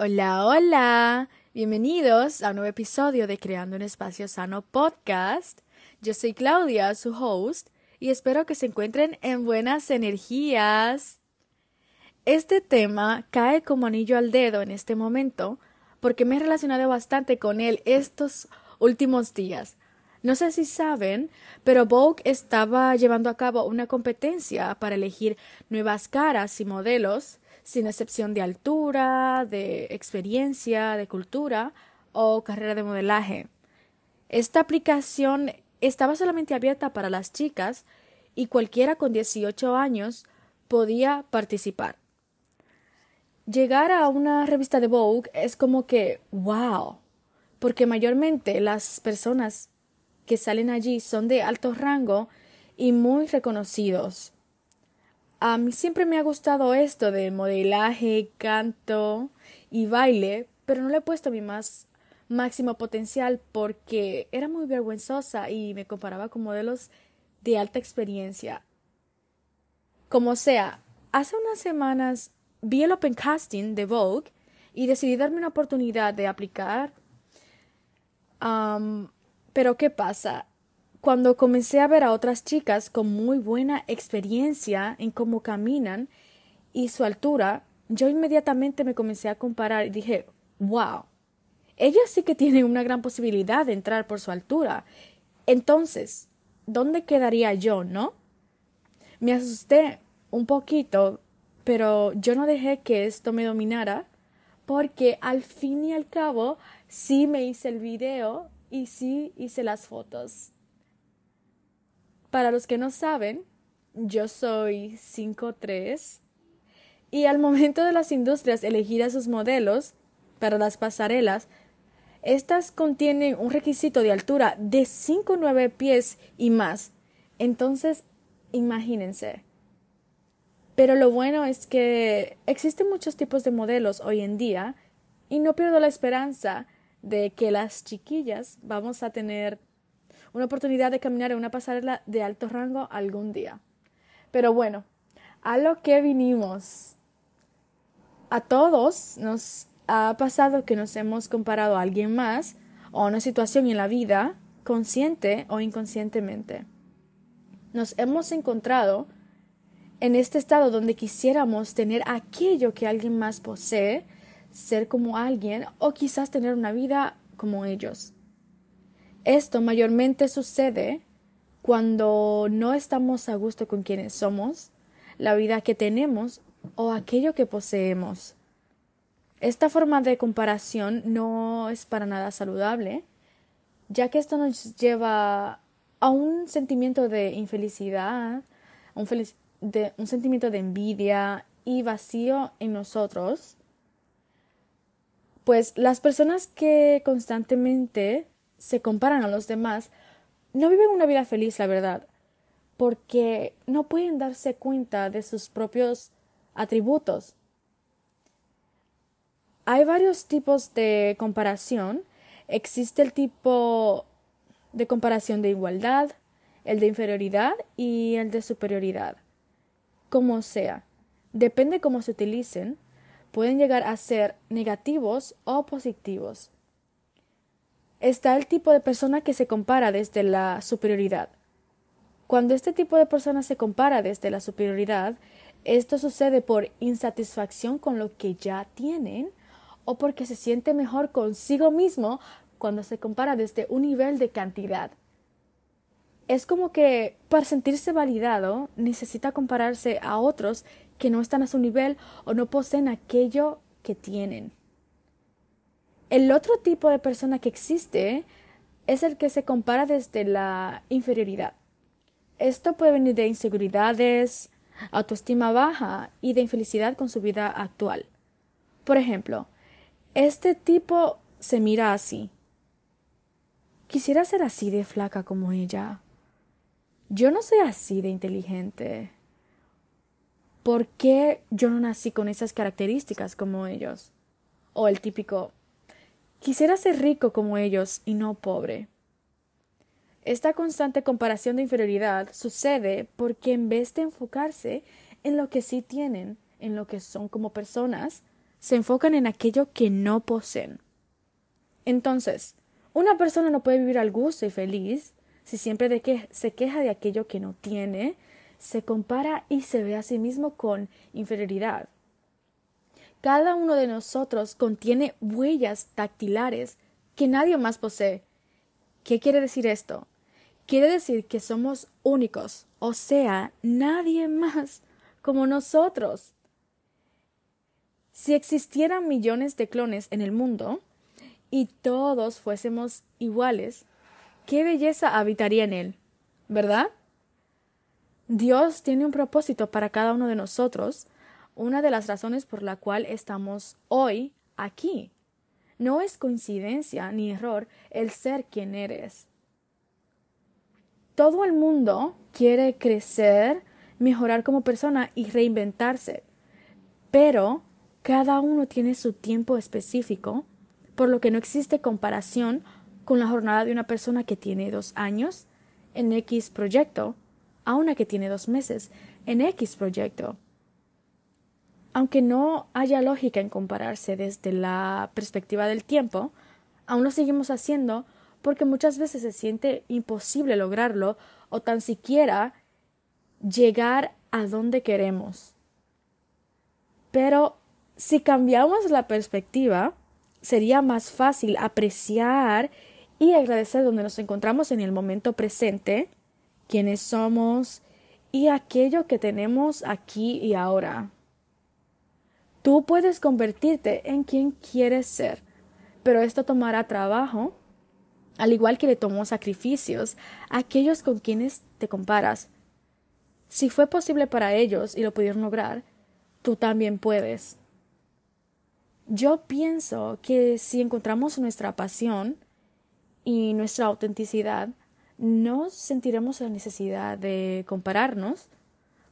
Hola, hola. Bienvenidos a un nuevo episodio de Creando un Espacio Sano podcast. Yo soy Claudia, su host, y espero que se encuentren en buenas energías. Este tema cae como anillo al dedo en este momento porque me he relacionado bastante con él estos últimos días. No sé si saben, pero Vogue estaba llevando a cabo una competencia para elegir nuevas caras y modelos sin excepción de altura, de experiencia, de cultura o carrera de modelaje. Esta aplicación estaba solamente abierta para las chicas y cualquiera con 18 años podía participar. Llegar a una revista de Vogue es como que wow, porque mayormente las personas que salen allí son de alto rango y muy reconocidos. A mí siempre me ha gustado esto de modelaje, canto y baile, pero no le he puesto mi más máximo potencial porque era muy vergüenzosa y me comparaba con modelos de alta experiencia. Como sea, hace unas semanas vi el Open Casting de Vogue y decidí darme una oportunidad de aplicar. pero ¿qué pasa? Cuando comencé a ver a otras chicas con muy buena experiencia en cómo caminan y su altura, yo inmediatamente me comencé a comparar y dije, wow, ellas sí que tienen una gran posibilidad de entrar por su altura. Entonces, ¿dónde quedaría yo, no? Me asusté un poquito, pero yo no dejé que esto me dominara, porque al fin y al cabo sí me hice el video y sí hice las fotos. Para los que no saben, yo soy 5'3 y al momento de las industrias elegir a sus modelos para las pasarelas, estas contienen un requisito de altura de 5'9 pies y más. Entonces, imagínense. Pero lo bueno es que existen muchos tipos de modelos hoy en día y no pierdo la esperanza de que las chiquillas vamos a tener una oportunidad de caminar en una pasarela de alto rango algún día. Pero bueno, a lo que vinimos. A todos nos ha pasado que nos hemos comparado a alguien más o a una situación en la vida, consciente o inconscientemente. Nos hemos encontrado en este estado donde quisiéramos tener aquello que alguien más posee, ser como alguien o quizás tener una vida como ellos. Esto mayormente sucede cuando no estamos a gusto con quienes somos, la vida que tenemos o aquello que poseemos. Esta forma de comparación no es para nada saludable, ya que esto nos lleva a un sentimiento de infelicidad, un, un sentimiento de envidia y vacío en nosotros, pues las personas que constantemente se comparan a los demás, no viven una vida feliz, la verdad, porque no pueden darse cuenta de sus propios atributos. Hay varios tipos de comparación. Existe el tipo de comparación de igualdad, el de inferioridad y el de superioridad. Como sea, depende cómo se utilicen, pueden llegar a ser negativos o positivos está el tipo de persona que se compara desde la superioridad. Cuando este tipo de persona se compara desde la superioridad, esto sucede por insatisfacción con lo que ya tienen o porque se siente mejor consigo mismo cuando se compara desde un nivel de cantidad. Es como que para sentirse validado necesita compararse a otros que no están a su nivel o no poseen aquello que tienen. El otro tipo de persona que existe es el que se compara desde la inferioridad. Esto puede venir de inseguridades, autoestima baja y de infelicidad con su vida actual. Por ejemplo, este tipo se mira así. Quisiera ser así de flaca como ella. Yo no soy así de inteligente. ¿Por qué yo no nací con esas características como ellos? O el típico Quisiera ser rico como ellos y no pobre. Esta constante comparación de inferioridad sucede porque en vez de enfocarse en lo que sí tienen, en lo que son como personas, se enfocan en aquello que no poseen. Entonces, una persona no puede vivir al gusto y feliz si siempre de se queja de aquello que no tiene, se compara y se ve a sí mismo con inferioridad. Cada uno de nosotros contiene huellas dactilares que nadie más posee. ¿Qué quiere decir esto? Quiere decir que somos únicos, o sea, nadie más como nosotros. Si existieran millones de clones en el mundo y todos fuésemos iguales, qué belleza habitaría en él, ¿verdad? Dios tiene un propósito para cada uno de nosotros, una de las razones por la cual estamos hoy aquí. No es coincidencia ni error el ser quien eres. Todo el mundo quiere crecer, mejorar como persona y reinventarse, pero cada uno tiene su tiempo específico, por lo que no existe comparación con la jornada de una persona que tiene dos años en X proyecto a una que tiene dos meses en X proyecto. Aunque no haya lógica en compararse desde la perspectiva del tiempo, aún lo seguimos haciendo porque muchas veces se siente imposible lograrlo o tan siquiera llegar a donde queremos. Pero si cambiamos la perspectiva, sería más fácil apreciar y agradecer donde nos encontramos en el momento presente, quiénes somos y aquello que tenemos aquí y ahora. Tú puedes convertirte en quien quieres ser, pero esto tomará trabajo, al igual que le tomó sacrificios a aquellos con quienes te comparas. Si fue posible para ellos y lo pudieron lograr, tú también puedes. Yo pienso que si encontramos nuestra pasión, y nuestra autenticidad, no sentiremos la necesidad de compararnos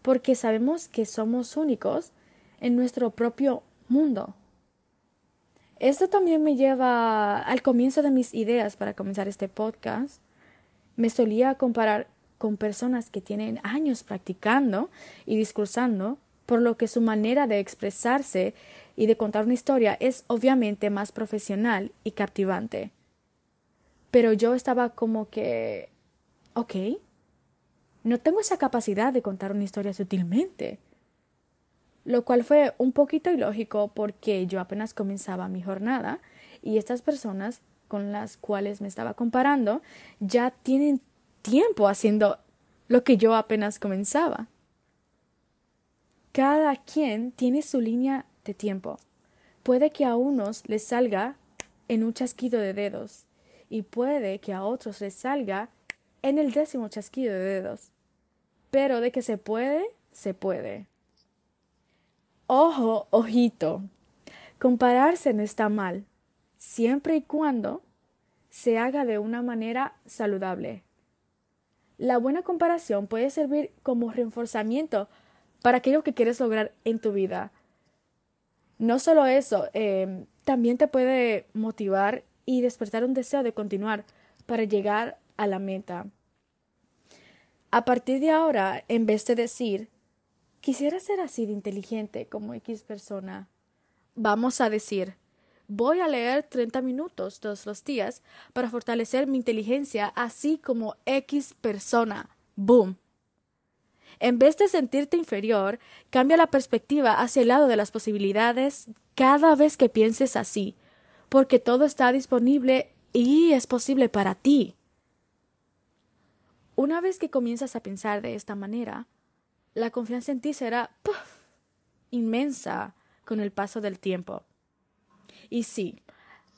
porque sabemos que somos únicos en nuestro propio mundo. Esto también me lleva al comienzo de mis ideas para comenzar este podcast. Me solía comparar con personas que tienen años practicando y discursando, por lo que su manera de expresarse y de contar una historia es obviamente más profesional y captivante. Pero yo estaba como que, ok, no tengo esa capacidad de contar una historia sutilmente. Lo cual fue un poquito ilógico porque yo apenas comenzaba mi jornada y estas personas con las cuales me estaba comparando ya tienen tiempo haciendo lo que yo apenas comenzaba. Cada quien tiene su línea de tiempo. Puede que a unos les salga en un chasquido de dedos y puede que a otros les salga en el décimo chasquido de dedos. Pero de que se puede, se puede. Ojo, ojito. Compararse no está mal, siempre y cuando se haga de una manera saludable. La buena comparación puede servir como reforzamiento para aquello que quieres lograr en tu vida. No solo eso, eh, también te puede motivar y despertar un deseo de continuar para llegar a la meta. A partir de ahora, en vez de decir, quisiera ser así de inteligente como X persona, vamos a decir, voy a leer 30 minutos todos los días para fortalecer mi inteligencia así como X persona. ¡Boom! En vez de sentirte inferior, cambia la perspectiva hacia el lado de las posibilidades cada vez que pienses así porque todo está disponible y es posible para ti. Una vez que comienzas a pensar de esta manera, la confianza en ti será inmensa con el paso del tiempo. Y sí,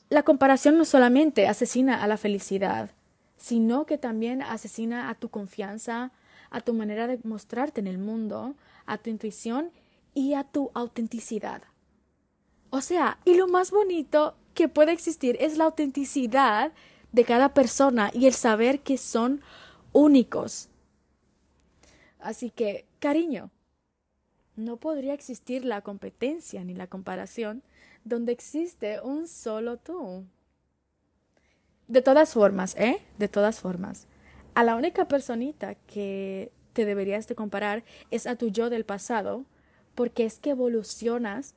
la comparación no solamente asesina a la felicidad, sino que también asesina a tu confianza, a tu manera de mostrarte en el mundo, a tu intuición y a tu autenticidad. O sea, y lo más bonito que puede existir es la autenticidad de cada persona y el saber que son únicos. Así que, cariño, no podría existir la competencia ni la comparación donde existe un solo tú. De todas formas, ¿eh? De todas formas. A la única personita que te deberías de comparar es a tu yo del pasado, porque es que evolucionas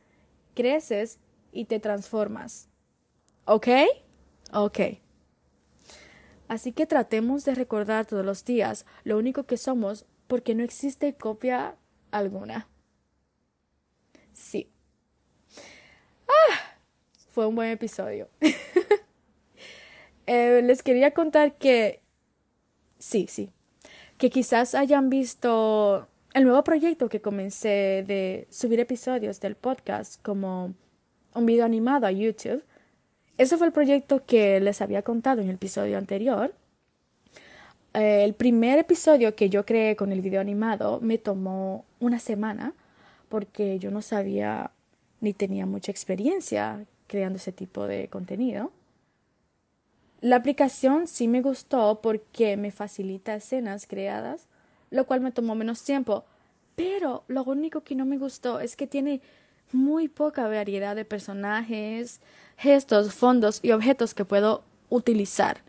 creces y te transformas. ¿Ok? Ok. Así que tratemos de recordar todos los días lo único que somos porque no existe copia alguna. Sí. Ah, fue un buen episodio. Eh, les quería contar que sí, sí, que quizás hayan visto el nuevo proyecto que comencé de subir episodios del podcast como un video animado a YouTube. Ese fue el proyecto que les había contado en el episodio anterior. Eh, el primer episodio que yo creé con el video animado me tomó una semana porque yo no sabía ni tenía mucha experiencia creando ese tipo de contenido. La aplicación sí me gustó porque me facilita escenas creadas, lo cual me tomó menos tiempo, pero lo único que no me gustó es que tiene muy poca variedad de personajes, gestos, fondos y objetos que puedo utilizar.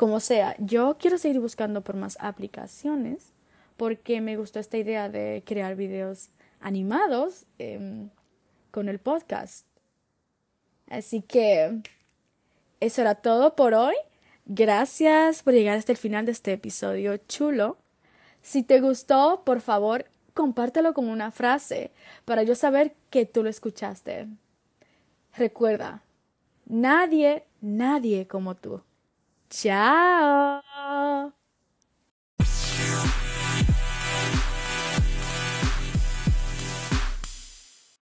Como sea, yo quiero seguir buscando por más aplicaciones porque me gustó esta idea de crear videos animados em, con el podcast. Así que eso era todo por hoy. Gracias por llegar hasta el final de este episodio chulo. Si te gustó, por favor, compártelo con una frase para yo saber que tú lo escuchaste. Recuerda, nadie, nadie como tú. Ciao